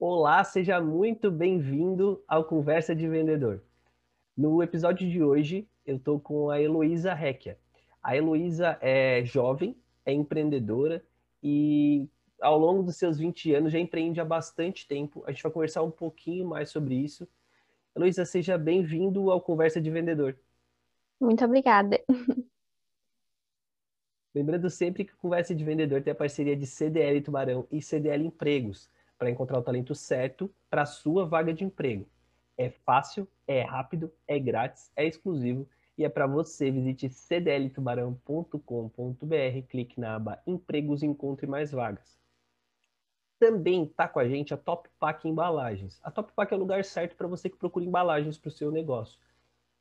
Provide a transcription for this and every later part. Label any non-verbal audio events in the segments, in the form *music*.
Olá, seja muito bem-vindo ao Conversa de Vendedor. No episódio de hoje, eu estou com a Heloísa Recchia. A Heloísa é jovem, é empreendedora e ao longo dos seus 20 anos já empreende há bastante tempo. A gente vai conversar um pouquinho mais sobre isso. Heloísa, seja bem-vindo ao Conversa de Vendedor. Muito obrigada. Lembrando sempre que o Conversa de Vendedor tem a parceria de CDL Tubarão e CDL Empregos para encontrar o talento certo para a sua vaga de emprego. É fácil, é rápido, é grátis, é exclusivo e é para você. Visite cdltubarão.com.br, clique na aba Empregos e encontre mais vagas. Também está com a gente a Top Pack Embalagens. A Top Pack é o lugar certo para você que procura embalagens para o seu negócio.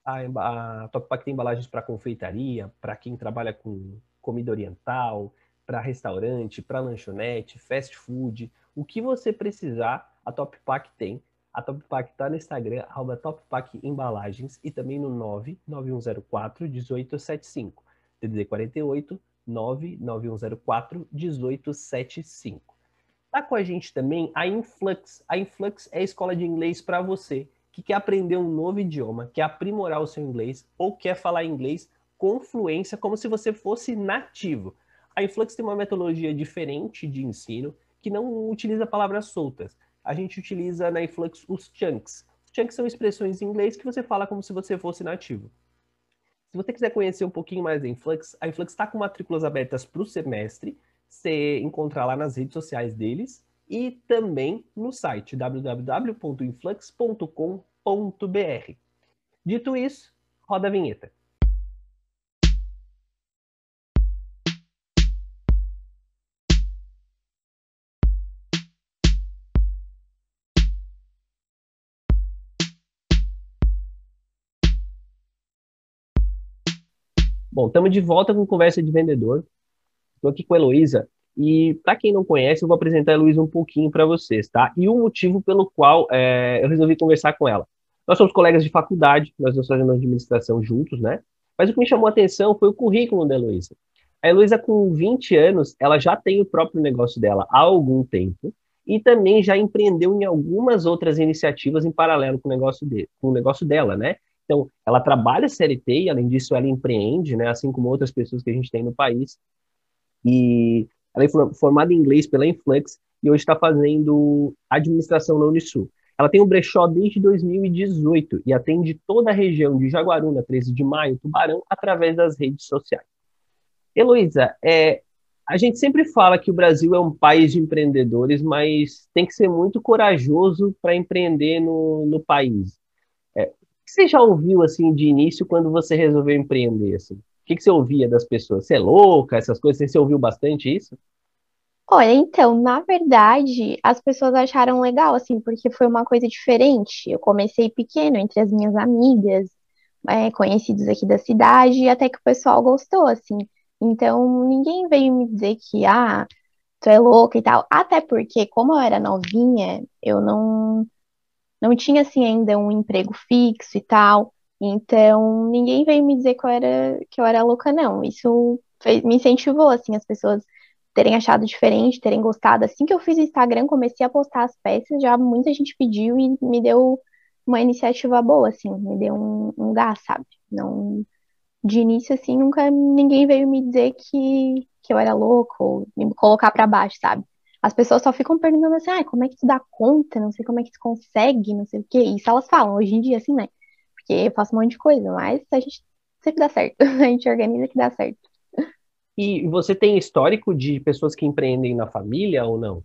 A, a Top Pack tem embalagens para confeitaria, para quem trabalha com comida oriental, para restaurante, para lanchonete, fast food, o que você precisar, a Top Pack tem. A Top Pack está no Instagram, arroba Top Pack Embalagens e também no 99104 1875. TDD 48 99104 1875. Tá com a gente também a Influx. A Influx é a escola de inglês para você que quer aprender um novo idioma, quer aprimorar o seu inglês ou quer falar inglês com fluência como se você fosse nativo. A Influx tem uma metodologia diferente de ensino que não utiliza palavras soltas. A gente utiliza na Influx os chunks. Chunks são expressões em inglês que você fala como se você fosse nativo. Se você quiser conhecer um pouquinho mais da Influx, a Influx está com matrículas abertas para o semestre. Você encontrar lá nas redes sociais deles e também no site www.influx.com.br. Dito isso, roda a vinheta. Bom, estamos de volta com Conversa de Vendedor. Estou aqui com a Heloísa. E para quem não conhece, eu vou apresentar a Heloísa um pouquinho para vocês, tá? E o motivo pelo qual é, eu resolvi conversar com ela. Nós somos colegas de faculdade, nós estamos fazendo administração juntos, né? Mas o que me chamou a atenção foi o currículo da Heloísa. A Heloísa, com 20 anos, ela já tem o próprio negócio dela há algum tempo e também já empreendeu em algumas outras iniciativas em paralelo com o negócio, de, com o negócio dela, né? Então, ela trabalha CLT e, além disso, ela empreende, né, assim como outras pessoas que a gente tem no país. E ela é formada em inglês pela Influx e hoje está fazendo administração na Unisul. Ela tem um brechó desde 2018 e atende toda a região de Jaguaruna, 13 de maio, Tubarão, através das redes sociais. Heloísa, é, a gente sempre fala que o Brasil é um país de empreendedores, mas tem que ser muito corajoso para empreender no, no país que você já ouviu assim de início quando você resolveu empreender? Assim? O que, que você ouvia das pessoas? Você é louca, essas coisas? Você ouviu bastante isso? Olha, então, na verdade, as pessoas acharam legal, assim, porque foi uma coisa diferente. Eu comecei pequeno, entre as minhas amigas, é, conhecidos aqui da cidade, e até que o pessoal gostou, assim. Então, ninguém veio me dizer que, ah, tu é louca e tal. Até porque, como eu era novinha, eu não não tinha assim ainda um emprego fixo e tal. Então, ninguém veio me dizer que eu era, que eu era louca, não. Isso fez, me incentivou, assim, as pessoas terem achado diferente, terem gostado. Assim que eu fiz o Instagram, comecei a postar as peças, já muita gente pediu e me deu uma iniciativa boa, assim, me deu um, um gás, sabe? Não, de início, assim, nunca ninguém veio me dizer que, que eu era louco ou me colocar para baixo, sabe? As pessoas só ficam perguntando assim, ah, como é que tu dá conta, não sei como é que tu consegue, não sei o quê. Isso elas falam hoje em dia, assim, né? Porque eu faço um monte de coisa, mas a gente sempre dá certo. *laughs* A gente organiza que dá certo. E você tem histórico de pessoas que empreendem na família ou não?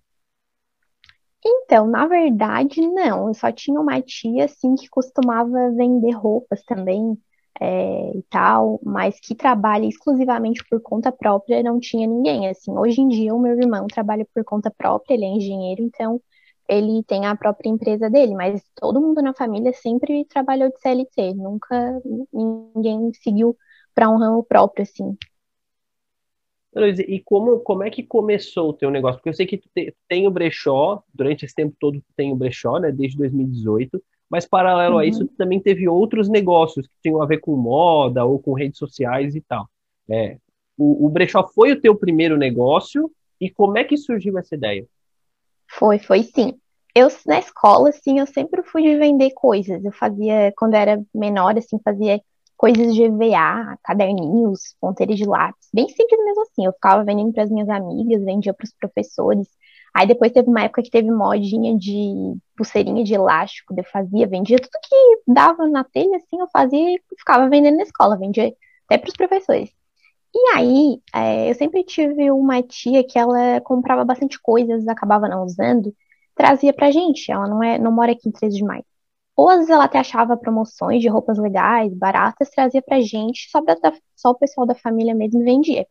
Então, na verdade, não. Eu só tinha uma tia, assim, que costumava vender roupas também é, e tal, mas que trabalha exclusivamente por conta própria, não tinha ninguém. Assim, hoje em dia, o meu irmão trabalha por conta própria, ele é engenheiro, então ele tem a própria empresa dele, mas todo mundo na família sempre trabalhou de CLT, nunca ninguém seguiu para um ramo próprio, assim. E como, como é que começou o teu negócio? Porque eu sei que tu tem o brechó, durante esse tempo todo tu tem o brechó, né, desde 2018, mas paralelo uhum. a isso, também teve outros negócios que tinham a ver com moda ou com redes sociais e tal. É, o, o brechó foi o teu primeiro negócio e como é que surgiu essa ideia? Foi, foi sim. eu na escola, assim, eu sempre fui de vender coisas. Eu fazia, quando era menor, assim, fazia coisas de EVA, caderninhos, ponteiros de lápis, bem simples mesmo assim. Eu ficava vendendo para as minhas amigas, vendia para os professores. Aí depois teve uma época que teve modinha de pulseirinha de elástico, eu fazia, vendia tudo que dava na telha, assim, eu fazia e ficava vendendo na escola, vendia até para os professores. E aí, é, eu sempre tive uma tia que ela comprava bastante coisas, acabava não usando, trazia pra gente. Ela não é, não mora aqui em 13 de maio. Ou às vezes ela até achava promoções de roupas legais, baratas, trazia pra gente, só, pra, só o pessoal da família mesmo vendia.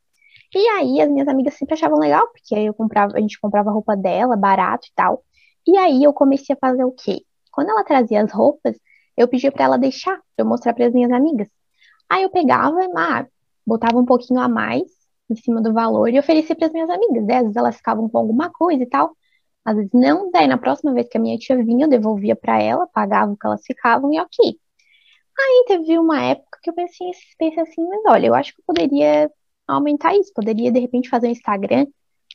E aí as minhas amigas sempre achavam legal, porque eu comprava, a gente comprava roupa dela, barato e tal. E aí eu comecei a fazer o quê? Quando ela trazia as roupas, eu pedia para ela deixar, pra eu mostrar para as minhas amigas. Aí eu pegava, ah, botava um pouquinho a mais em cima do valor e oferecia para as minhas amigas. Às vezes elas ficavam com alguma coisa e tal. Às vezes não, daí na próxima vez que a minha tia vinha, eu devolvia para ela, pagava o que elas ficavam e ok. Aí teve uma época que eu pensei, pensei assim, mas olha, eu acho que eu poderia aumentar isso, poderia de repente fazer um Instagram.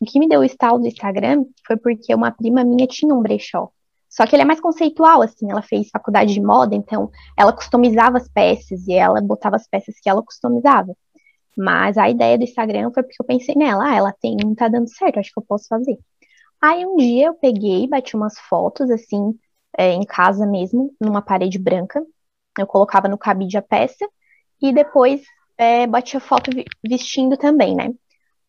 O que me deu o estalo do Instagram foi porque uma prima minha tinha um brechó. Só que ele é mais conceitual, assim, ela fez faculdade de moda, então ela customizava as peças e ela botava as peças que ela customizava. Mas a ideia do Instagram foi porque eu pensei nela, ah, ela tem, não tá dando certo, acho que eu posso fazer. Aí um dia eu peguei, bati umas fotos, assim, é, em casa mesmo, numa parede branca. Eu colocava no cabide a peça e depois é, bati a foto vestindo também, né?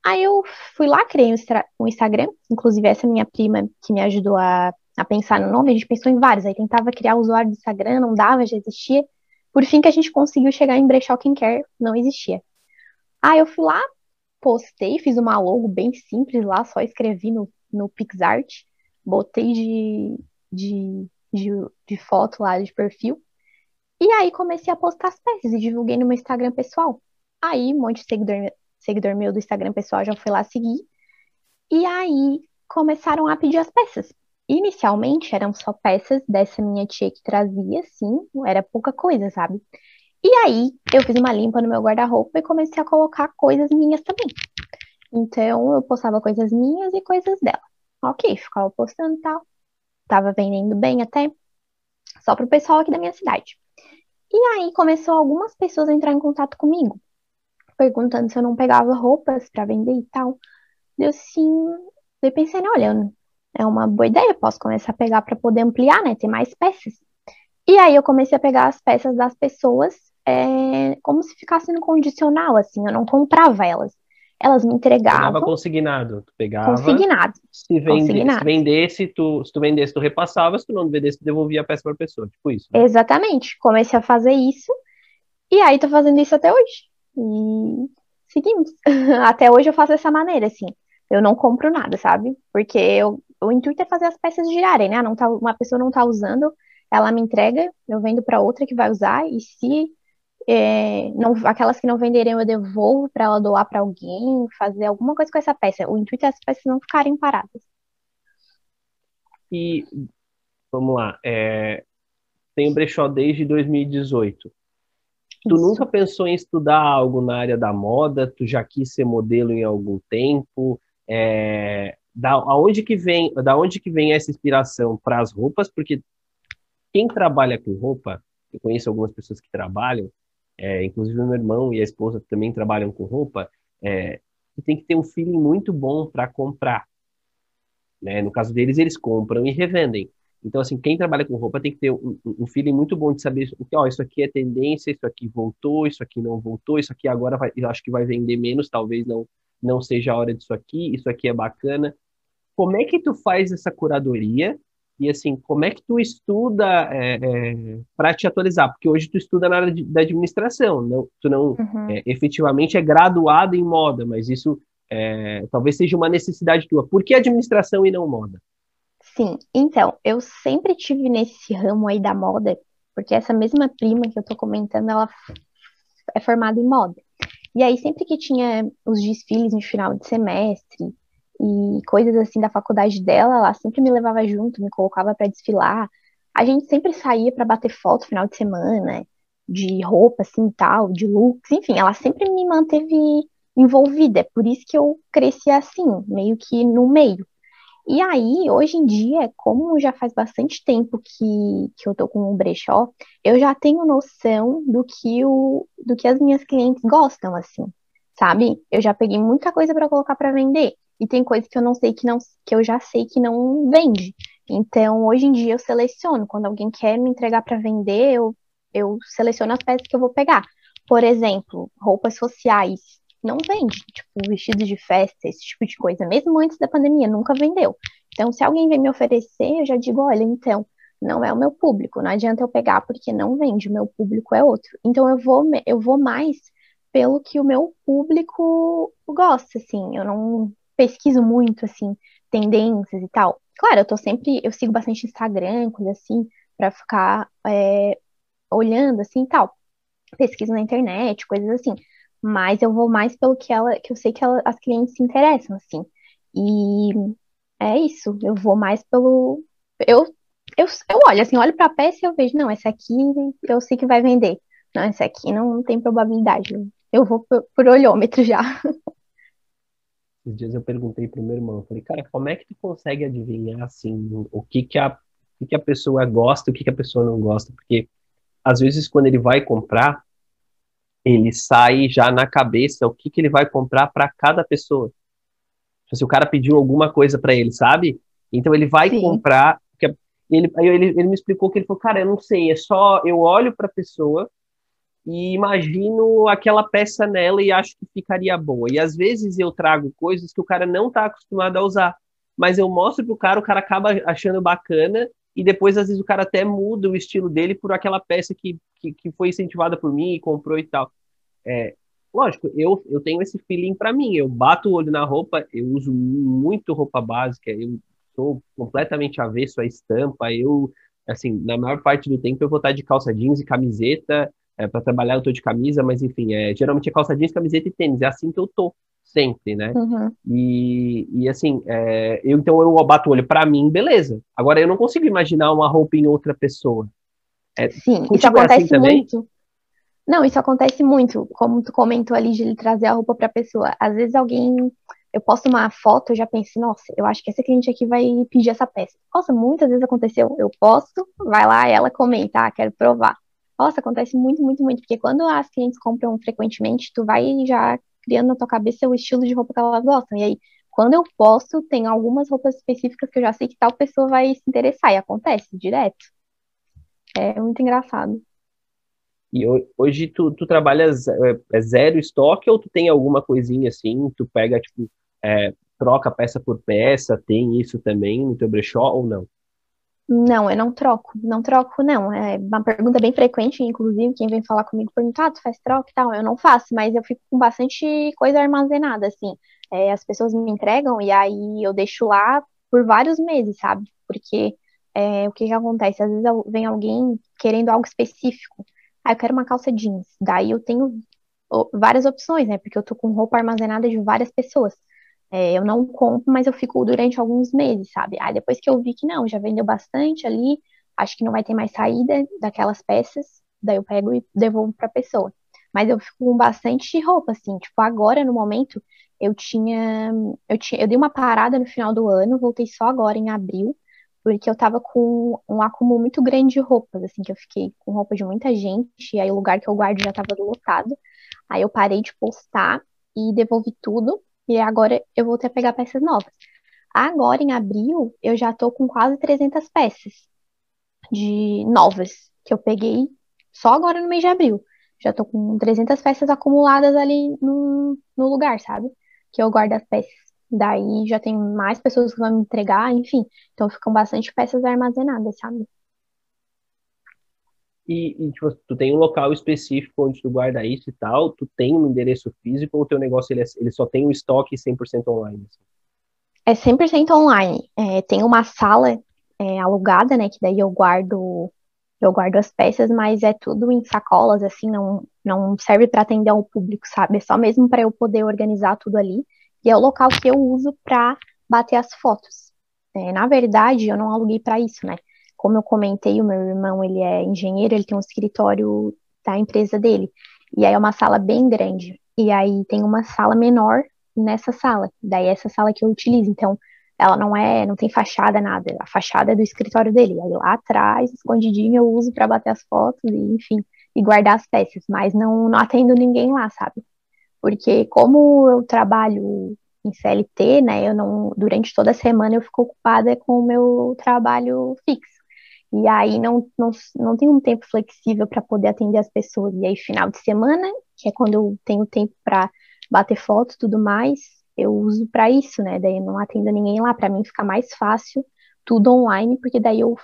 Aí eu fui lá, criei um Instagram, inclusive essa minha prima que me ajudou a, a pensar no nome, a gente pensou em vários, aí tentava criar usuário do Instagram, não dava, já existia. Por fim que a gente conseguiu chegar em Brechó Quem Quer, não existia. Aí eu fui lá, postei, fiz uma logo bem simples lá, só escrevi no no PixArt, botei de, de, de, de foto lá de perfil. E aí comecei a postar as peças e divulguei no meu Instagram pessoal. Aí um monte de seguidor, seguidor meu do Instagram pessoal já foi lá seguir. E aí começaram a pedir as peças. Inicialmente eram só peças dessa minha tia que trazia, sim, era pouca coisa, sabe? E aí eu fiz uma limpa no meu guarda-roupa e comecei a colocar coisas minhas também. Então eu postava coisas minhas e coisas dela. Ok, ficava postando e tal. Tava vendendo bem até. Só pro pessoal aqui da minha cidade. E aí começou algumas pessoas a entrar em contato comigo, perguntando se eu não pegava roupas para vender e tal. Eu sim, eu pensei, olha, é uma boa ideia, posso começar a pegar para poder ampliar, né, ter mais peças. E aí eu comecei a pegar as peças das pessoas é, como se ficasse no condicional, assim, eu não comprava elas elas me entregavam. Pegava consignado, tu pegava. Consignado. Se, vende, consignado. se vendesse, tu, se tu vendesse, tu repassava, se tu não vendesse, tu devolvia a peça para a pessoa, tipo isso. Né? Exatamente. Comecei a fazer isso e aí tô fazendo isso até hoje. E seguimos. *laughs* até hoje eu faço dessa maneira, assim. Eu não compro nada, sabe? Porque eu, o intuito é fazer as peças girarem, né? Não tá, uma pessoa não tá usando, ela me entrega, eu vendo para outra que vai usar e se é, não, aquelas que não venderem eu devolvo para ela doar para alguém, fazer alguma coisa com essa peça. O intuito é as peças não ficarem paradas. E vamos lá, é, tem o brechó desde 2018. Tu Isso. nunca pensou em estudar algo na área da moda? Tu já quis ser modelo em algum tempo? É, da aonde que vem, da onde que vem essa inspiração para as roupas? Porque quem trabalha com roupa, eu conheço algumas pessoas que trabalham, é, inclusive meu irmão e a esposa também trabalham com roupa, é, tem que ter um feeling muito bom para comprar. Né? No caso deles, eles compram e revendem. Então, assim, quem trabalha com roupa tem que ter um, um feeling muito bom de saber que, ó, isso aqui é tendência, isso aqui voltou, isso aqui não voltou, isso aqui agora vai, eu acho que vai vender menos, talvez não não seja a hora disso aqui, isso aqui é bacana. Como é que tu faz essa curadoria e assim, como é que tu estuda é, é, para te atualizar? Porque hoje tu estuda na área de, da administração, não, tu não uhum. é, efetivamente é graduado em moda, mas isso é, talvez seja uma necessidade tua. Por que administração e não moda? Sim, então, eu sempre tive nesse ramo aí da moda, porque essa mesma prima que eu tô comentando, ela é formada em moda. E aí, sempre que tinha os desfiles no final de semestre, e coisas assim da faculdade dela, ela sempre me levava junto, me colocava para desfilar. A gente sempre saía para bater foto final de semana, de roupa assim, tal, de looks, enfim, ela sempre me manteve envolvida, é por isso que eu cresci assim, meio que no meio. E aí, hoje em dia, como já faz bastante tempo que, que eu tô com o brechó, eu já tenho noção do que, o, do que as minhas clientes gostam, assim, sabe? Eu já peguei muita coisa para colocar para vender. E tem coisa que eu não sei que não que eu já sei que não vende. Então, hoje em dia eu seleciono. Quando alguém quer me entregar para vender, eu, eu seleciono as peças que eu vou pegar. Por exemplo, roupas sociais não vende, tipo, vestidos de festa, esse tipo de coisa, mesmo antes da pandemia, nunca vendeu. Então, se alguém vem me oferecer, eu já digo, olha, então, não é o meu público, não adianta eu pegar porque não vende, o meu público é outro. Então, eu vou, eu vou mais pelo que o meu público gosta, assim, eu não pesquiso muito, assim, tendências e tal. Claro, eu tô sempre, eu sigo bastante Instagram, coisa assim, para ficar é, olhando, assim, tal. Pesquiso na internet, coisas assim mas eu vou mais pelo que ela, que eu sei que ela, as clientes se interessam, assim. E é isso, eu vou mais pelo. Eu, eu, eu olho, assim, olho pra peça e eu vejo, não, essa aqui eu sei que vai vender. Não, essa aqui não, não tem probabilidade. Eu vou por, por olhômetro já. *laughs* Esses dias eu perguntei pro meu irmão, falei, cara, como é que tu consegue adivinhar, assim, o que que a, o que que a pessoa gosta o que que a pessoa não gosta? Porque, às vezes, quando ele vai comprar, ele sai já na cabeça o que, que ele vai comprar para cada pessoa. Tipo, se o cara pediu alguma coisa para ele, sabe? Então ele vai Sim. comprar. Ele, aí ele, ele me explicou que ele falou, cara, eu não sei, é só eu olho para a pessoa e imagino aquela peça nela e acho que ficaria boa. E às vezes eu trago coisas que o cara não está acostumado a usar, mas eu mostro pro cara, o cara acaba achando bacana e depois às vezes o cara até muda o estilo dele por aquela peça que, que, que foi incentivada por mim e comprou e tal. É, lógico, eu, eu tenho esse feeling para mim, eu bato o olho na roupa, eu uso muito roupa básica, eu sou completamente avesso à estampa, eu, assim, na maior parte do tempo eu vou estar de calça jeans e camiseta, é, para trabalhar eu tô de camisa, mas enfim, é, geralmente é calça jeans, camiseta e tênis, é assim que eu tô sempre, né? Uhum. E, e assim, é, eu então eu bato o olho para mim, beleza. Agora eu não consigo imaginar uma roupa em outra pessoa. É, Sim, isso é acontece assim muito. Não, isso acontece muito, como tu comentou ali de ele trazer a roupa para a pessoa. Às vezes alguém, eu posto uma foto, eu já penso, nossa, eu acho que essa cliente aqui vai pedir essa peça. Nossa, muitas vezes aconteceu, eu posto, vai lá, ela comenta, ah, quero provar. Nossa, acontece muito, muito, muito, porque quando as clientes compram frequentemente, tu vai já criando na tua cabeça o estilo de roupa que elas gostam. E aí, quando eu posto, tem algumas roupas específicas que eu já sei que tal pessoa vai se interessar, e acontece direto. É muito engraçado. E hoje tu, tu trabalhas é, é zero estoque ou tu tem alguma coisinha assim, tu pega, tipo, é, troca peça por peça, tem isso também no teu brechó ou não? Não, eu não troco, não troco, não. É uma pergunta bem frequente, inclusive, quem vem falar comigo pergunta, ah, tu faz troca e tal. Eu não faço, mas eu fico com bastante coisa armazenada, assim. É, as pessoas me entregam e aí eu deixo lá por vários meses, sabe? Porque é, o que que acontece? Às vezes vem alguém querendo algo específico. Ah, eu quero uma calça jeans. Daí eu tenho várias opções, né? Porque eu tô com roupa armazenada de várias pessoas. É, eu não compro, mas eu fico durante alguns meses, sabe? Aí depois que eu vi que não, já vendeu bastante ali, acho que não vai ter mais saída daquelas peças, daí eu pego e devolvo pra pessoa. Mas eu fico com bastante roupa, assim, tipo, agora no momento eu tinha, eu tinha, eu dei uma parada no final do ano, voltei só agora em abril, porque eu tava com um acúmulo muito grande de roupas, assim, que eu fiquei com roupa de muita gente, aí o lugar que eu guardo já tava lotado. Aí eu parei de postar e devolvi tudo, e agora eu vou ter a pegar peças novas. Agora, em abril, eu já tô com quase 300 peças de novas que eu peguei só agora no mês de abril. Já tô com 300 peças acumuladas ali no, no lugar, sabe? Que eu guardo as peças. Daí já tem mais pessoas que vão me entregar, enfim. Então ficam bastante peças armazenadas, sabe? E, e tipo, tu tem um local específico onde tu guarda isso e tal, tu tem um endereço físico ou o teu negócio ele, é, ele só tem um estoque 100% online? Assim? É 100% online. É, tem uma sala é, alugada, né, que daí eu guardo eu guardo as peças, mas é tudo em sacolas, assim, não, não serve para atender ao público, sabe? É só mesmo para eu poder organizar tudo ali. E é o local que eu uso para bater as fotos. É, na verdade, eu não aluguei para isso, né? Como eu comentei, o meu irmão, ele é engenheiro, ele tem um escritório da empresa dele. E aí é uma sala bem grande. E aí tem uma sala menor nessa sala. Daí essa sala que eu utilizo. Então, ela não é, não tem fachada, nada. A fachada é do escritório dele. Aí lá atrás, escondidinho, eu uso para bater as fotos e, enfim, e guardar as peças, mas não, não atendo ninguém lá, sabe? Porque como eu trabalho em CLT, né, eu não, durante toda a semana eu fico ocupada com o meu trabalho fixo. E aí não, não, não tenho um tempo flexível para poder atender as pessoas. E aí, final de semana, que é quando eu tenho tempo para bater fotos e tudo mais, eu uso para isso, né? Daí eu não atendo ninguém lá, para mim fica mais fácil tudo online, porque daí eu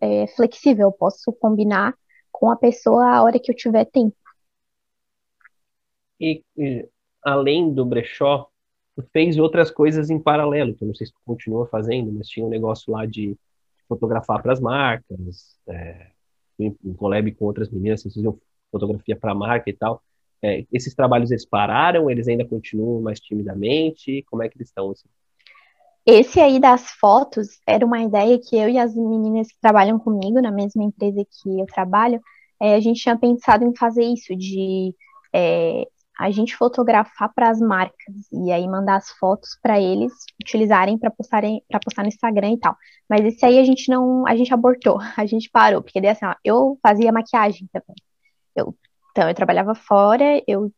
é flexível, eu posso combinar com a pessoa a hora que eu tiver tempo. E, e além do brechó, tu fez outras coisas em paralelo, que eu não sei se tu continua fazendo, mas tinha um negócio lá de fotografar para as marcas, é, em collab com outras meninas, vocês faziam fotografia para a marca e tal. É, esses trabalhos eles pararam? Eles ainda continuam mais timidamente? Como é que eles estão? Assim? Esse aí das fotos era uma ideia que eu e as meninas que trabalham comigo na mesma empresa que eu trabalho, é, a gente tinha pensado em fazer isso, de é, a gente fotografar para as marcas e aí mandar as fotos para eles utilizarem para postarem para postar no Instagram e tal. Mas esse aí a gente não, a gente abortou, *laughs* a gente parou, porque daí assim, ó, eu fazia maquiagem também. Eu então, eu trabalhava fora, eu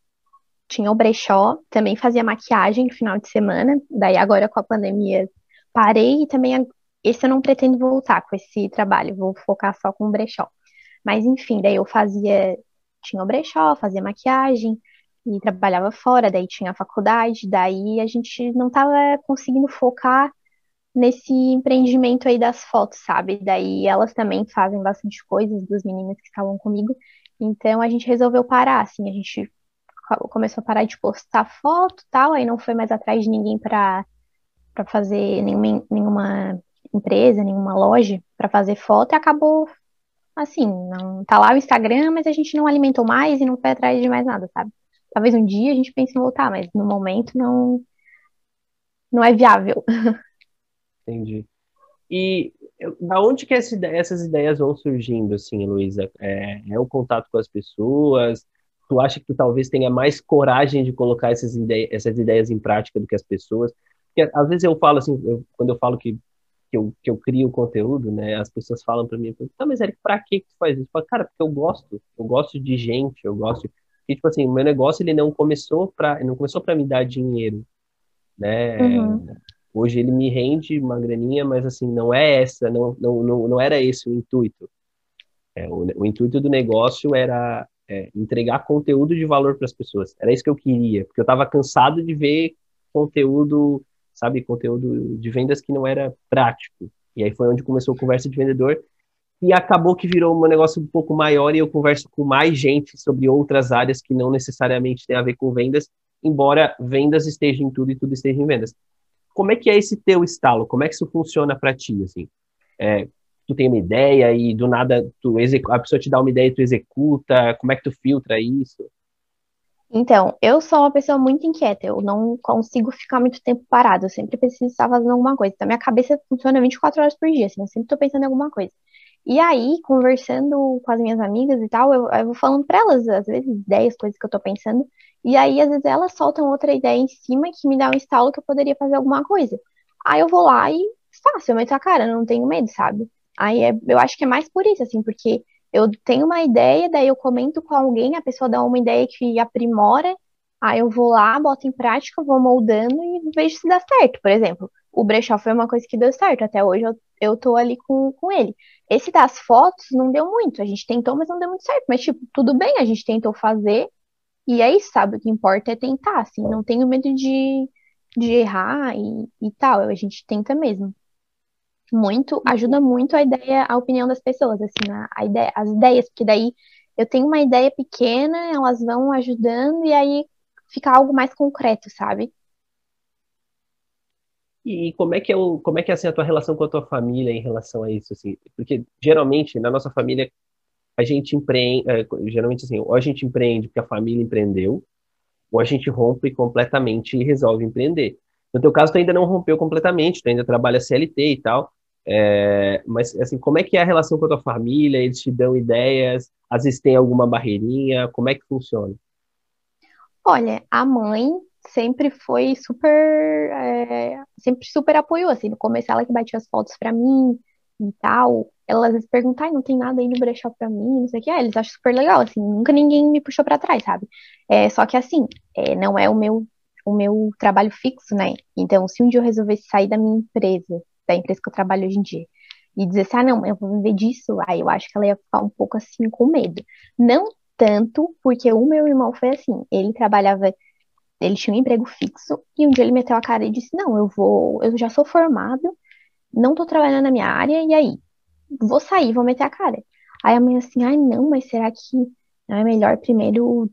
tinha o brechó, também fazia maquiagem no final de semana. Daí, agora com a pandemia, parei e também esse eu não pretendo voltar com esse trabalho, vou focar só com o brechó. Mas, enfim, daí eu fazia, tinha o brechó, fazia maquiagem e trabalhava fora, daí tinha a faculdade, daí a gente não estava conseguindo focar nesse empreendimento aí das fotos, sabe? Daí elas também fazem bastante coisas, duas meninas que estavam comigo, então a gente resolveu parar, assim, a gente começou a parar de postar foto tal, aí não foi mais atrás de ninguém para para fazer nenhuma, nenhuma empresa, nenhuma loja para fazer foto e acabou assim, não tá lá o Instagram, mas a gente não alimentou mais e não foi atrás de mais nada, sabe? Talvez um dia a gente pense em voltar, mas no momento não não é viável. *laughs* Entendi. E da onde que essa essas ideias vão surgindo, assim, Luísa? É, é, o contato com as pessoas? Tu acha que tu talvez tenha mais coragem de colocar essas, ideias, essas ideias em prática do que as pessoas? Porque às vezes eu falo assim, eu, quando eu falo que, que, eu, que eu crio conteúdo, né, as pessoas falam para mim, tá, mas Eric, pra que tu faz isso? Eu falo, cara, porque eu gosto, eu gosto de gente, eu gosto... E, tipo assim, meu negócio, ele não começou para não começou para me dar dinheiro, né? Uhum. Hoje ele me rende uma graninha, mas assim, não é essa, não, não, não, não era esse o intuito. É, o, o, intuito do negócio era é, entregar conteúdo de valor para as pessoas. Era isso que eu queria, porque eu estava cansado de ver conteúdo, sabe, conteúdo de vendas que não era prático. E aí foi onde começou a conversa de vendedor. E acabou que virou um negócio um pouco maior e eu converso com mais gente sobre outras áreas que não necessariamente tem a ver com vendas, embora vendas esteja em tudo e tudo esteja em vendas. Como é que é esse teu estalo? Como é que isso funciona para ti, assim? É, tu tem uma ideia e do nada tu a pessoa te dá uma ideia e tu executa? Como é que tu filtra isso? Então, eu sou uma pessoa muito inquieta, eu não consigo ficar muito tempo parado, eu sempre preciso estar fazendo alguma coisa. Então, minha cabeça funciona 24 horas por dia, assim, eu sempre estou pensando em alguma coisa. E aí, conversando com as minhas amigas e tal, eu, eu vou falando para elas, às vezes, ideias, coisas que eu tô pensando, e aí, às vezes, elas soltam outra ideia em cima que me dá um estalo que eu poderia fazer alguma coisa. Aí eu vou lá e faço, eu meto a cara, não tenho medo, sabe? Aí é, eu acho que é mais por isso, assim, porque eu tenho uma ideia, daí eu comento com alguém, a pessoa dá uma ideia que aprimora, aí eu vou lá, boto em prática, vou moldando e vejo se dá certo. Por exemplo, o brechó foi uma coisa que deu certo, até hoje eu, eu tô ali com, com ele. Esse das fotos não deu muito, a gente tentou, mas não deu muito certo. Mas, tipo, tudo bem, a gente tentou fazer, e aí, sabe, o que importa é tentar, assim, não tenho medo de, de errar e, e tal, a gente tenta mesmo. Muito, ajuda muito a ideia, a opinião das pessoas, assim, a, a ideia, as ideias, porque daí eu tenho uma ideia pequena, elas vão ajudando e aí fica algo mais concreto, sabe? E como é que é o, como é que é assim a tua relação com a tua família em relação a isso assim? Porque geralmente na nossa família a gente empreende, é, geralmente assim, ou a gente empreende porque a família empreendeu, ou a gente rompe completamente e resolve empreender. No teu caso, tu ainda não rompeu completamente, tu ainda trabalha CLT e tal, é, mas assim, como é que é a relação com a tua família? Eles te dão ideias? Às vezes tem alguma barreirinha? Como é que funciona? Olha, a mãe sempre foi super, é, sempre super apoiou, assim, no começo ela que batia as fotos para mim e tal, ela às vezes pergunta, não tem nada aí no brechó pra mim, não sei o que, ah, eles acham super legal, assim, nunca ninguém me puxou para trás, sabe, é, só que assim, é, não é o meu, o meu trabalho fixo, né, então se um dia eu resolvesse sair da minha empresa, da empresa que eu trabalho hoje em dia, e dizer assim, ah, não, eu vou viver disso, aí eu acho que ela ia ficar um pouco assim com medo. Não tanto, porque o meu irmão foi assim, ele trabalhava ele tinha um emprego fixo e um dia ele meteu a cara e disse: Não, eu vou, eu já sou formado, não tô trabalhando na minha área, e aí? Vou sair, vou meter a cara. Aí a mãe assim: Ai, não, mas será que não é melhor primeiro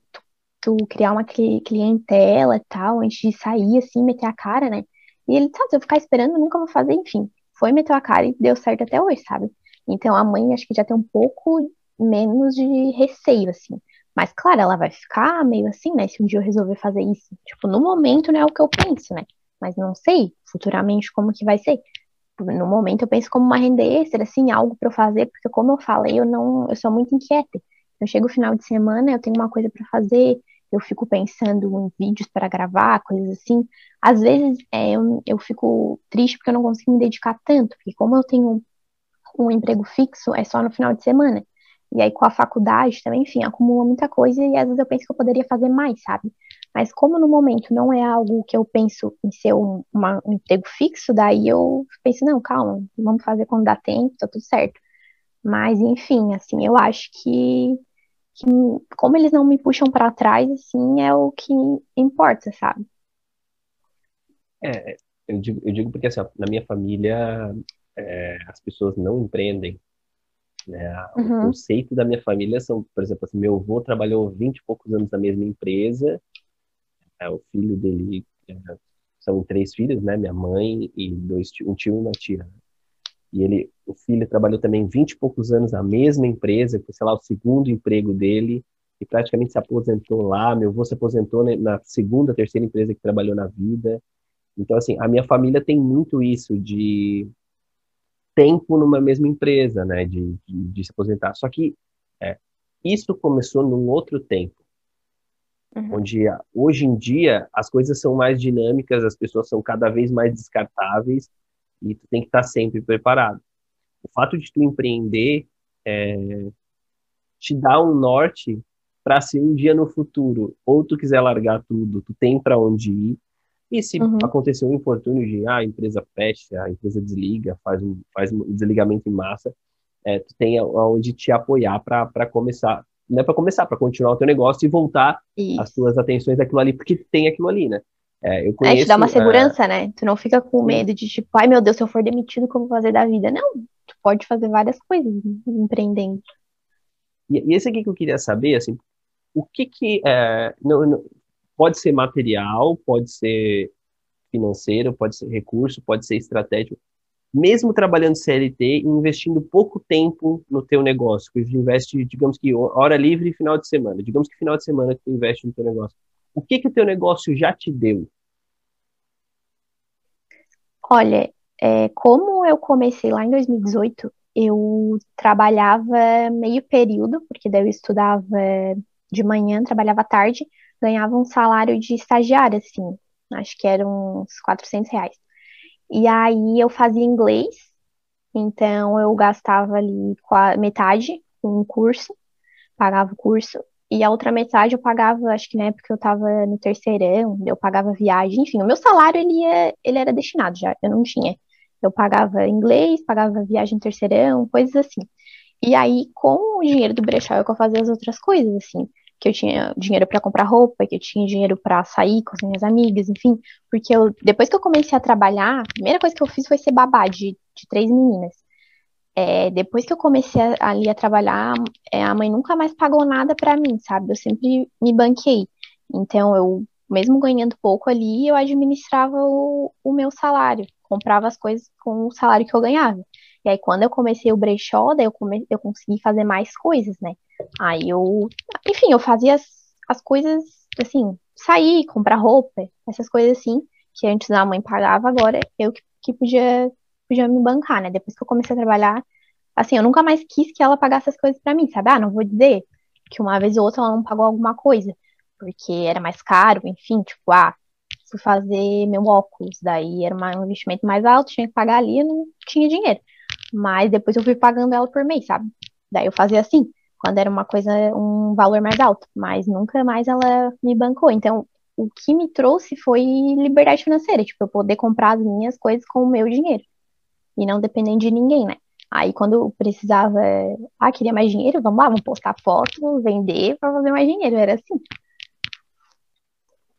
tu, tu criar uma clientela e tal, antes de sair, assim, meter a cara, né? E ele, sabe, se eu ficar esperando, nunca vou fazer, enfim. Foi, meteu a cara e deu certo até hoje, sabe? Então a mãe acho que já tem um pouco menos de receio, assim. Mas, claro, ela vai ficar meio assim, né? Se um dia eu resolver fazer isso. Tipo, no momento não é o que eu penso, né? Mas não sei futuramente como que vai ser. No momento eu penso como uma renda extra, assim, algo para eu fazer, porque como eu falei, eu não, eu sou muito inquieta. Eu chego o final de semana, eu tenho uma coisa para fazer, eu fico pensando em vídeos para gravar, coisas assim. Às vezes é, eu, eu fico triste porque eu não consigo me dedicar tanto, porque como eu tenho um, um emprego fixo, é só no final de semana. E aí com a faculdade também, enfim, acumula muita coisa e às vezes eu penso que eu poderia fazer mais, sabe? Mas como no momento não é algo que eu penso em ser um, uma, um emprego fixo, daí eu penso, não, calma, vamos fazer quando dá tempo, tá tudo certo. Mas enfim, assim, eu acho que, que como eles não me puxam para trás, assim, é o que importa, sabe? É, eu digo, eu digo porque assim, na minha família é, as pessoas não empreendem, né? Uhum. O conceito da minha família são, por exemplo, assim, meu avô trabalhou 20 e poucos anos na mesma empresa, é, o filho dele, é, são três filhos, né? Minha mãe e dois, um tio e uma tia. E ele, o filho trabalhou também 20 e poucos anos na mesma empresa, foi, sei lá, o segundo emprego dele, e praticamente se aposentou lá. Meu avô se aposentou na segunda, terceira empresa que trabalhou na vida. Então, assim, a minha família tem muito isso de tempo numa mesma empresa, né, de, de, de se aposentar. Só que é, isso começou num outro tempo, uhum. onde hoje em dia as coisas são mais dinâmicas, as pessoas são cada vez mais descartáveis e tu tem que estar sempre preparado. O fato de tu empreender é, te dá um norte para se um dia no futuro ou tu quiser largar tudo, tu tem para onde ir e se uhum. acontecer um infortúnio de ah, a empresa fecha, a empresa desliga, faz um, faz um desligamento em massa, é, tu tem aonde te apoiar para começar, não é para começar, para continuar o teu negócio e voltar Isso. as tuas atenções daquilo ali, porque tem aquilo ali, né? É, eu conheço, é, te dá uma é, segurança, é... né? Tu não fica com medo de tipo, ai meu Deus, se eu for demitido, como fazer da vida? Não, tu pode fazer várias coisas empreendendo. E, e esse aqui que eu queria saber, assim, o que que, é, não, não, Pode ser material, pode ser financeiro, pode ser recurso, pode ser estratégico. Mesmo trabalhando CLT e investindo pouco tempo no teu negócio, que investe, digamos que hora livre e final de semana. Digamos que final de semana que tu investe no teu negócio. O que que o teu negócio já te deu? Olha, é, como eu comecei lá em 2018, eu trabalhava meio período, porque daí eu estudava de manhã, trabalhava tarde, ganhava um salário de estagiária, assim, acho que eram uns 400 reais. E aí eu fazia inglês, então eu gastava ali metade com um curso, pagava o curso, e a outra metade eu pagava, acho que na época eu estava no terceirão, eu pagava viagem, enfim, o meu salário ele, ia, ele era destinado já, eu não tinha. Eu pagava inglês, pagava viagem terceirão, coisas assim. E aí, com o dinheiro do brechó, eu fazia as outras coisas, assim que eu tinha dinheiro para comprar roupa, que eu tinha dinheiro para sair com as minhas amigas, enfim, porque eu, depois que eu comecei a trabalhar, a primeira coisa que eu fiz foi ser babá de, de três meninas. É, depois que eu comecei a, ali a trabalhar, é, a mãe nunca mais pagou nada para mim, sabe? Eu sempre me banquei. Então, eu, mesmo ganhando pouco ali, eu administrava o, o meu salário, comprava as coisas com o salário que eu ganhava. E aí, quando eu comecei o brechó, daí eu, come, eu consegui fazer mais coisas, né? Aí eu, enfim, eu fazia as, as coisas, assim, sair, comprar roupa, essas coisas assim, que antes a mãe pagava, agora eu que, que podia, podia me bancar, né? Depois que eu comecei a trabalhar, assim, eu nunca mais quis que ela pagasse as coisas para mim, sabe? Ah, não vou dizer que uma vez ou outra ela não pagou alguma coisa, porque era mais caro, enfim, tipo, ah, fui fazer meu óculos, daí era um investimento mais alto, tinha que pagar ali, eu não tinha dinheiro. Mas depois eu fui pagando ela por mês, sabe? Daí eu fazia assim, quando era uma coisa, um valor mais alto, mas nunca mais ela me bancou. Então, o que me trouxe foi liberdade financeira, tipo, eu poder comprar as minhas coisas com o meu dinheiro e não dependendo de ninguém, né? Aí quando eu precisava, ah, queria mais dinheiro, vamos lá, vamos postar foto, vender para fazer mais dinheiro, era assim.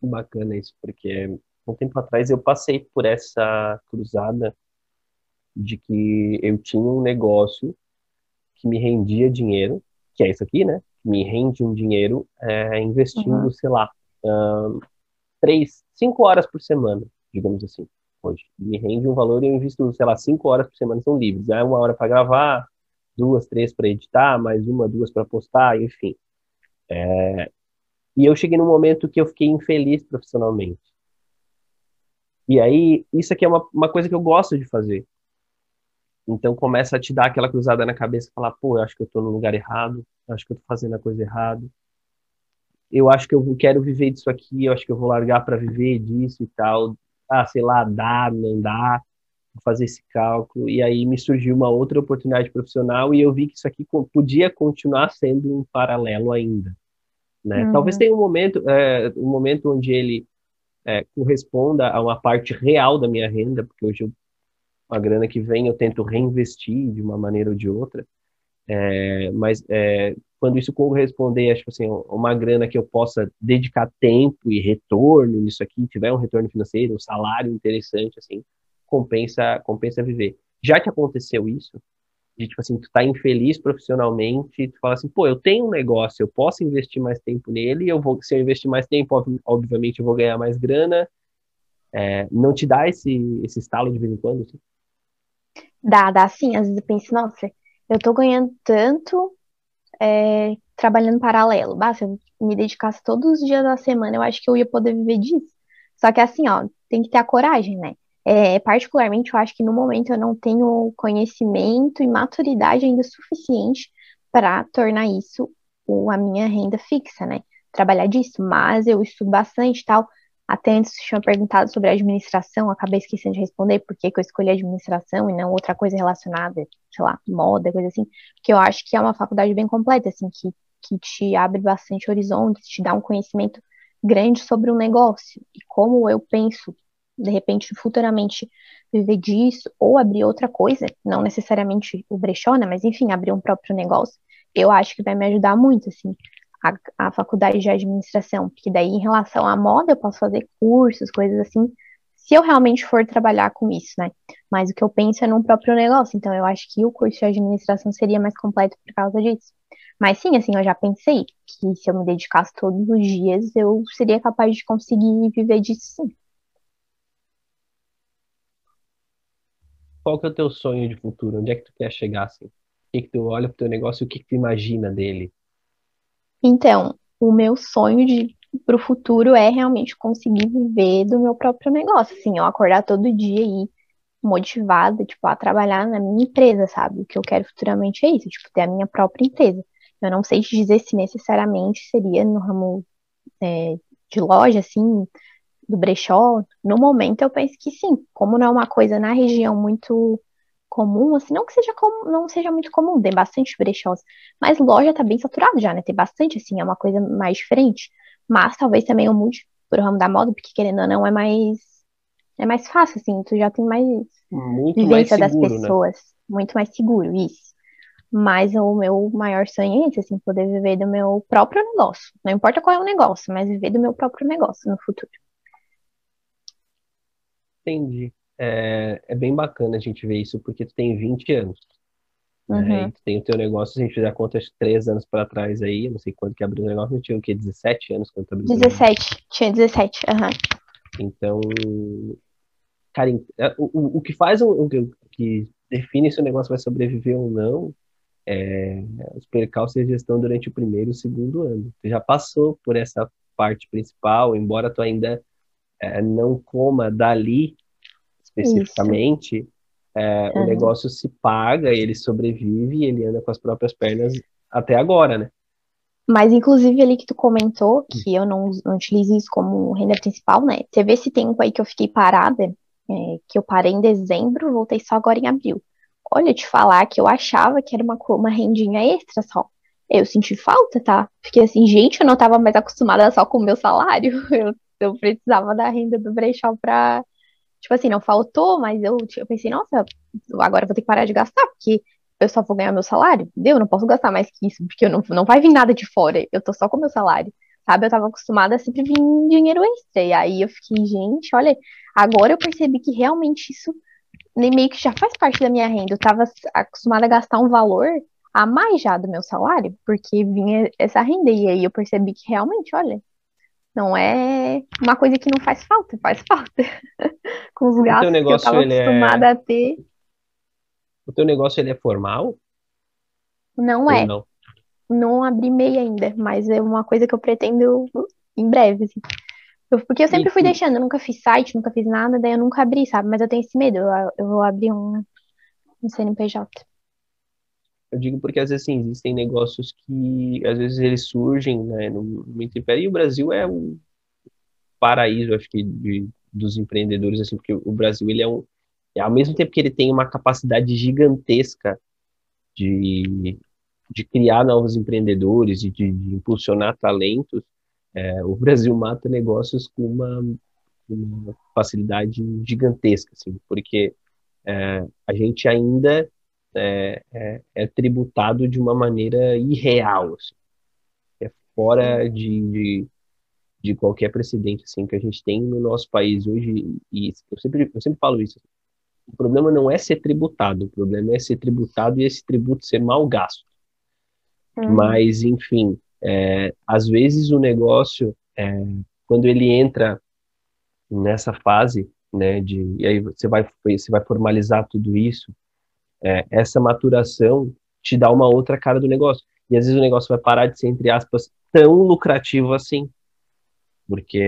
Bacana isso, porque um tempo atrás eu passei por essa cruzada de que eu tinha um negócio que me rendia dinheiro, que é isso aqui, né? Me rende um dinheiro é, investindo, uhum. sei lá, um, três, cinco horas por semana, digamos assim, hoje. Me rende um valor e eu invisto, sei lá, cinco horas por semana são livres. É uma hora para gravar, duas, três para editar, mais uma, duas para postar, enfim. É... E eu cheguei num momento que eu fiquei infeliz profissionalmente. E aí, isso aqui é uma, uma coisa que eu gosto de fazer. Então começa a te dar aquela cruzada na cabeça falar, pô, eu acho que eu tô no lugar errado, eu acho que eu tô fazendo a coisa errada. Eu acho que eu quero viver disso aqui, eu acho que eu vou largar para viver disso e tal. Ah, sei lá, dá, não dá, vou fazer esse cálculo. E aí me surgiu uma outra oportunidade profissional e eu vi que isso aqui podia continuar sendo um paralelo ainda. Né? Uhum. Talvez tenha um momento, é, um momento onde ele é, corresponda a uma parte real da minha renda, porque hoje eu uma grana que vem eu tento reinvestir de uma maneira ou de outra, é, mas é, quando isso corresponder a tipo assim, uma grana que eu possa dedicar tempo e retorno nisso aqui, tiver um retorno financeiro, um salário interessante, assim, compensa, compensa viver. Já te aconteceu isso? De, tipo assim, tu tá infeliz profissionalmente, tu fala assim, pô, eu tenho um negócio, eu posso investir mais tempo nele, eu vou, se eu investir mais tempo, obviamente eu vou ganhar mais grana, é, não te dá esse, esse estalo de vez em quando, assim? Dá, dá sim. Às vezes eu penso, nossa, eu tô ganhando tanto é, trabalhando paralelo. Bah, se eu me dedicasse todos os dias da semana, eu acho que eu ia poder viver disso. Só que assim, ó, tem que ter a coragem, né? É, particularmente, eu acho que no momento eu não tenho conhecimento e maturidade ainda suficiente para tornar isso a minha renda fixa, né? Trabalhar disso, mas eu estudo bastante e tal. Até antes tinha perguntado sobre administração, acabei esquecendo de responder por que, que eu escolhi administração e não outra coisa relacionada, sei lá, moda, coisa assim, porque eu acho que é uma faculdade bem completa, assim, que, que te abre bastante horizontes, te dá um conhecimento grande sobre um negócio. E como eu penso, de repente, futuramente viver disso ou abrir outra coisa, não necessariamente o brechó, né, mas enfim, abrir um próprio negócio, eu acho que vai me ajudar muito, assim, a, a faculdade de administração, porque daí em relação à moda eu posso fazer cursos, coisas assim, se eu realmente for trabalhar com isso, né? Mas o que eu penso é num próprio negócio, então eu acho que o curso de administração seria mais completo por causa disso. Mas sim, assim, eu já pensei que se eu me dedicasse todos os dias, eu seria capaz de conseguir viver disso sim. Qual que é o teu sonho de futuro? Onde é que tu quer chegar, assim? O que que tu olha pro teu negócio e o que que tu imagina dele? Então, o meu sonho de para o futuro é realmente conseguir viver do meu próprio negócio, assim, eu acordar todo dia e motivada, tipo, a trabalhar na minha empresa, sabe? O que eu quero futuramente é isso, tipo, ter a minha própria empresa. Eu não sei te dizer se necessariamente seria no ramo é, de loja, assim, do brechó. No momento eu penso que sim, como não é uma coisa na região muito comum, assim, não que seja comum, não seja muito comum, tem bastante brechós, mas loja tá bem saturado já, né? Tem bastante, assim, é uma coisa mais diferente. Mas talvez também eu mude pro ramo da moda, porque querendo ou não, é mais é mais fácil, assim, tu já tem mais muito vivência mais seguro, das né? pessoas, né? muito mais seguro, isso. Mas o meu maior sonho é esse, assim, poder viver do meu próprio negócio. Não importa qual é o negócio, mas viver do meu próprio negócio no futuro. Entendi é, é bem bacana a gente ver isso, porque tu tem 20 anos. Né? Uhum. Né? tu tem o teu negócio, se a gente fizer contas três anos para trás aí, não sei quando que abriu o negócio, eu tinha o quê? 17 anos quando tu abriu 17, tinha 17, aham. Uhum. Então, cara, é, o, o que faz, o, o que define se o negócio vai sobreviver ou não, é os percalços e a gestão durante o primeiro e o segundo ano. Tu já passou por essa parte principal, embora tu ainda é, não coma dali especificamente, é, o negócio se paga, ele sobrevive e ele anda com as próprias pernas até agora, né? Mas, inclusive, ali que tu comentou, que eu não, não utilizo isso como renda principal, né? Teve esse tempo aí que eu fiquei parada, é, que eu parei em dezembro, voltei só agora em abril. Olha, te falar que eu achava que era uma, uma rendinha extra só. Eu senti falta, tá? Fiquei assim, gente, eu não tava mais acostumada só com o meu salário. *laughs* Eu, eu precisava da renda do brechó pra. Tipo assim, não faltou, mas eu, eu pensei, nossa, agora eu vou ter que parar de gastar, porque eu só vou ganhar meu salário? Deu, não posso gastar mais que isso, porque eu não, não vai vir nada de fora, eu tô só com meu salário. Sabe, eu tava acostumada a sempre vir dinheiro extra. E aí eu fiquei, gente, olha, agora eu percebi que realmente isso nem meio que já faz parte da minha renda. Eu tava acostumada a gastar um valor a mais já do meu salário, porque vinha essa renda. E aí eu percebi que realmente, olha, não é uma coisa que não faz falta, faz falta. *laughs* Com os gastos que eu tava é acostumada é... a ter. O teu negócio ele é formal? Não Ou é. Não? não abri MEI ainda, mas é uma coisa que eu pretendo em breve, assim. Eu, porque eu sempre e, fui deixando, eu nunca fiz site, nunca fiz nada, daí eu nunca abri, sabe? Mas eu tenho esse medo, eu, eu vou abrir um, um CNPJ. Eu digo porque às vezes existem negócios que às vezes eles surgem né, no, no e o Brasil é um paraíso, acho que, de, dos empreendedores, assim, porque o Brasil ele é um ao mesmo tempo que ele tem uma capacidade gigantesca de, de criar novos empreendedores e de, de impulsionar talentos, é, o Brasil mata negócios com uma, uma facilidade gigantesca, assim, porque é, a gente ainda é, é, é, tributado de uma maneira irreal, assim, é fora de, de, de, qualquer precedente assim que a gente tem no nosso país hoje e eu sempre eu sempre falo isso o problema não é ser tributado, o problema é ser tributado e esse tributo ser mal gasto. Uhum. Mas, enfim, é, às vezes o negócio, é, quando ele entra nessa fase, né, de, e aí você vai, você vai formalizar tudo isso, é, essa maturação te dá uma outra cara do negócio. E às vezes o negócio vai parar de ser, entre aspas, tão lucrativo assim porque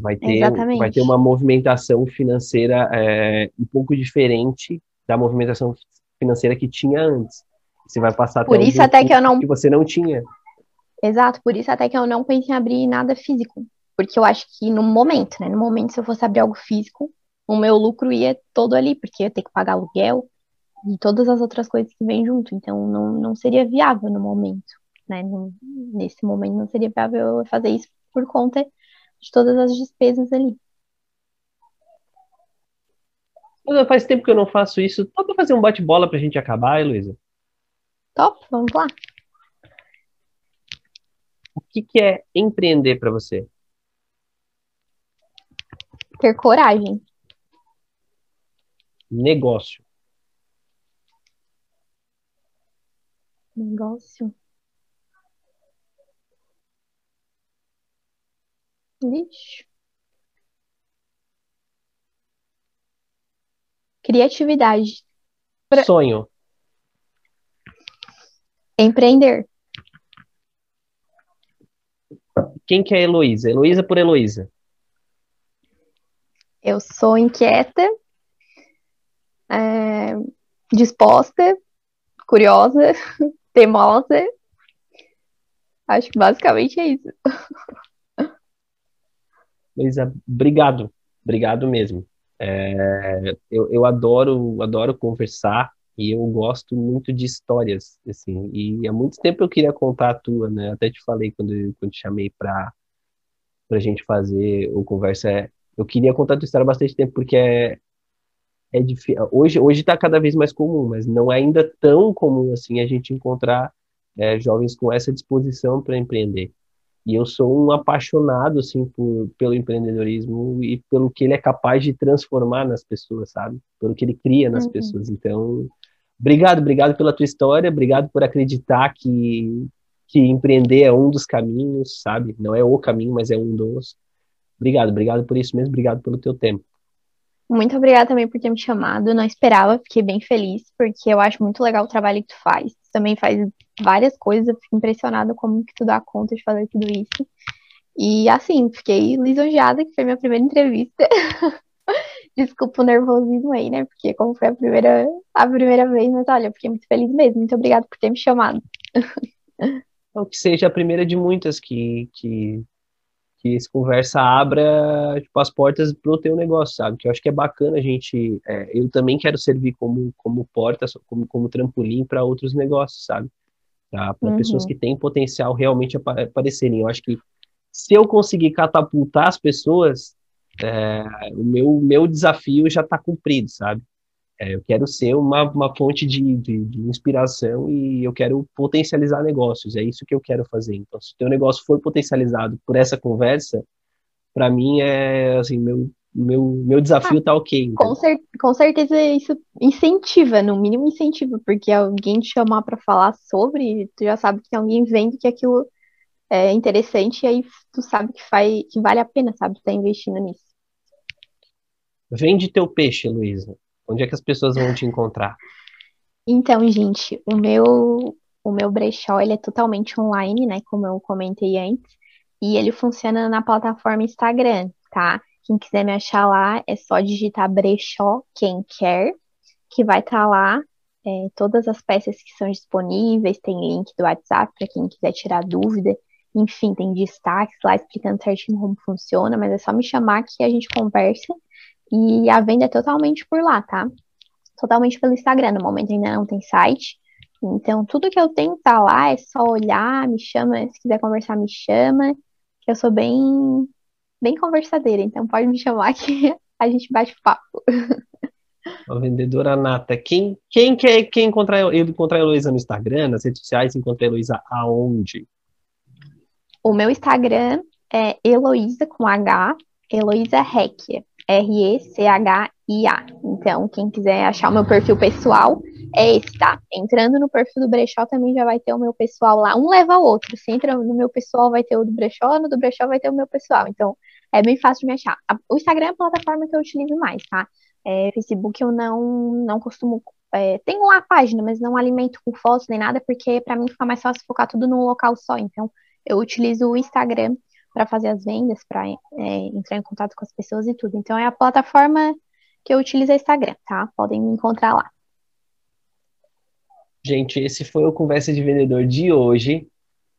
vai ter, vai ter uma movimentação financeira é, um pouco diferente da movimentação financeira que tinha antes. Você vai passar por isso até que eu não que você não tinha. Exato, por isso até que eu não penso em abrir nada físico, porque eu acho que no momento, né, no momento se eu fosse abrir algo físico, o meu lucro ia todo ali, porque eu ia ter que pagar aluguel e todas as outras coisas que vêm junto, então não, não seria viável no momento, né, nesse momento não seria viável fazer isso por conta de todas as despesas ali. Mas faz tempo que eu não faço isso. Topa fazer um bate-bola pra gente acabar, Heloísa? Top, vamos lá. O que, que é empreender para você? Ter coragem. Negócio. Negócio. Vixe. Criatividade. Pra... Sonho. Empreender. Quem que é Heloísa? Heloísa por Heloísa. Eu sou inquieta, é, disposta, curiosa, *laughs* teimosa. Acho que basicamente é isso. Luísa, obrigado, obrigado mesmo. É, eu, eu adoro, adoro conversar e eu gosto muito de histórias, assim, e há muito tempo eu queria contar a tua, né? Até te falei quando, quando te chamei para a gente fazer o conversa. Eu queria contar a tua história há bastante tempo, porque é, é difícil. Hoje, hoje está cada vez mais comum, mas não é ainda tão comum assim a gente encontrar é, jovens com essa disposição para empreender. E eu sou um apaixonado, assim, por, pelo empreendedorismo e pelo que ele é capaz de transformar nas pessoas, sabe? Pelo que ele cria nas uhum. pessoas. Então, obrigado, obrigado pela tua história, obrigado por acreditar que, que empreender é um dos caminhos, sabe? Não é o caminho, mas é um dos. Obrigado, obrigado por isso mesmo, obrigado pelo teu tempo. Muito obrigada também por ter me chamado. Não esperava, fiquei bem feliz, porque eu acho muito legal o trabalho que tu faz. Tu também faz várias coisas, eu fico impressionada como que tu dá conta de fazer tudo isso. E assim, fiquei lisonjeada, que foi minha primeira entrevista. *laughs* Desculpa o nervosismo aí, né? Porque como foi a primeira, a primeira vez, mas olha, eu fiquei muito feliz mesmo. Muito obrigada por ter me chamado. *laughs* Então, que seja a primeira de muitas que, que, que esse conversa abra tipo, as portas para o teu negócio, sabe? Que eu acho que é bacana a gente. É, eu também quero servir como, como porta, como, como trampolim para outros negócios, sabe? Para uhum. pessoas que têm potencial realmente aparecerem. Eu acho que se eu conseguir catapultar as pessoas, é, o meu, meu desafio já está cumprido, sabe? É, eu quero ser uma, uma fonte de, de, de, inspiração e eu quero potencializar negócios. É isso que eu quero fazer. Então, se o teu negócio for potencializado por essa conversa, para mim é assim, meu, meu, meu desafio está ok. Com, cer com certeza isso incentiva, no mínimo incentiva, porque alguém te chamar para falar sobre, tu já sabe que tem alguém vendo que aquilo é interessante e aí tu sabe que, faz, que vale a pena, sabe, tu tá investindo nisso. Vende teu peixe, Luísa. Onde é que as pessoas vão te encontrar? Então, gente, o meu o meu brechó ele é totalmente online, né? Como eu comentei antes, e ele funciona na plataforma Instagram, tá? Quem quiser me achar lá é só digitar brechó quem quer, que vai estar tá lá é, todas as peças que são disponíveis, tem link do WhatsApp para quem quiser tirar dúvida. Enfim, tem destaques lá explicando certinho como funciona, mas é só me chamar que a gente conversa e a venda é totalmente por lá, tá? Totalmente pelo Instagram. No momento ainda não tem site. Então, tudo que eu tenho tá lá, é só olhar, me chama, se quiser conversar, me chama, que eu sou bem, bem conversadeira, então pode me chamar que *laughs* a gente bate papo. A vendedora nata. Quem, quem quer quem encontrar, eu encontrar a Heloísa no Instagram, nas redes sociais, encontrar a Heloísa aonde? O meu Instagram é Heloísa com H, Heloísa Hecker. R-E-C-H-I-A. Então, quem quiser achar o meu perfil pessoal, é esse, tá? Entrando no perfil do Brechó também já vai ter o meu pessoal lá. Um leva ao outro. Se entra no meu pessoal, vai ter o do Brechó, no do Brechó vai ter o meu pessoal. Então, é bem fácil de me achar. O Instagram é a plataforma que eu utilizo mais, tá? É, Facebook eu não, não costumo. É, tenho lá a página, mas não alimento com fotos nem nada, porque para mim fica mais fácil focar tudo num local só. Então, eu utilizo o Instagram para fazer as vendas, para é, entrar em contato com as pessoas e tudo. Então é a plataforma que eu utilizo é Instagram, tá? Podem me encontrar lá. Gente, esse foi o Conversa de Vendedor de hoje.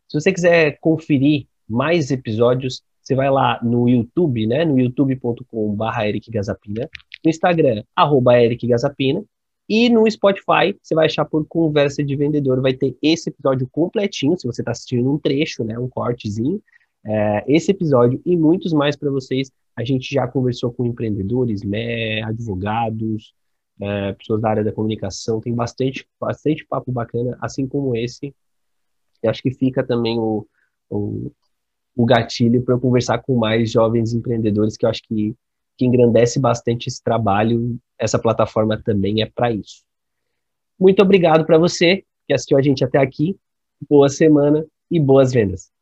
Se você quiser conferir mais episódios, você vai lá no YouTube, né? No youtube.com.br Eric Gazapina, no Instagram, arroba Eric Gazapina, e no Spotify, você vai achar por Conversa de Vendedor, vai ter esse episódio completinho, se você está assistindo um trecho, né? Um cortezinho, é, esse episódio e muitos mais para vocês. A gente já conversou com empreendedores, né, advogados, é, pessoas da área da comunicação, tem bastante, bastante papo bacana, assim como esse. Eu acho que fica também o, o, o gatilho para eu conversar com mais jovens empreendedores, que eu acho que, que engrandece bastante esse trabalho. Essa plataforma também é para isso. Muito obrigado para você que assistiu a gente até aqui. Boa semana e boas vendas.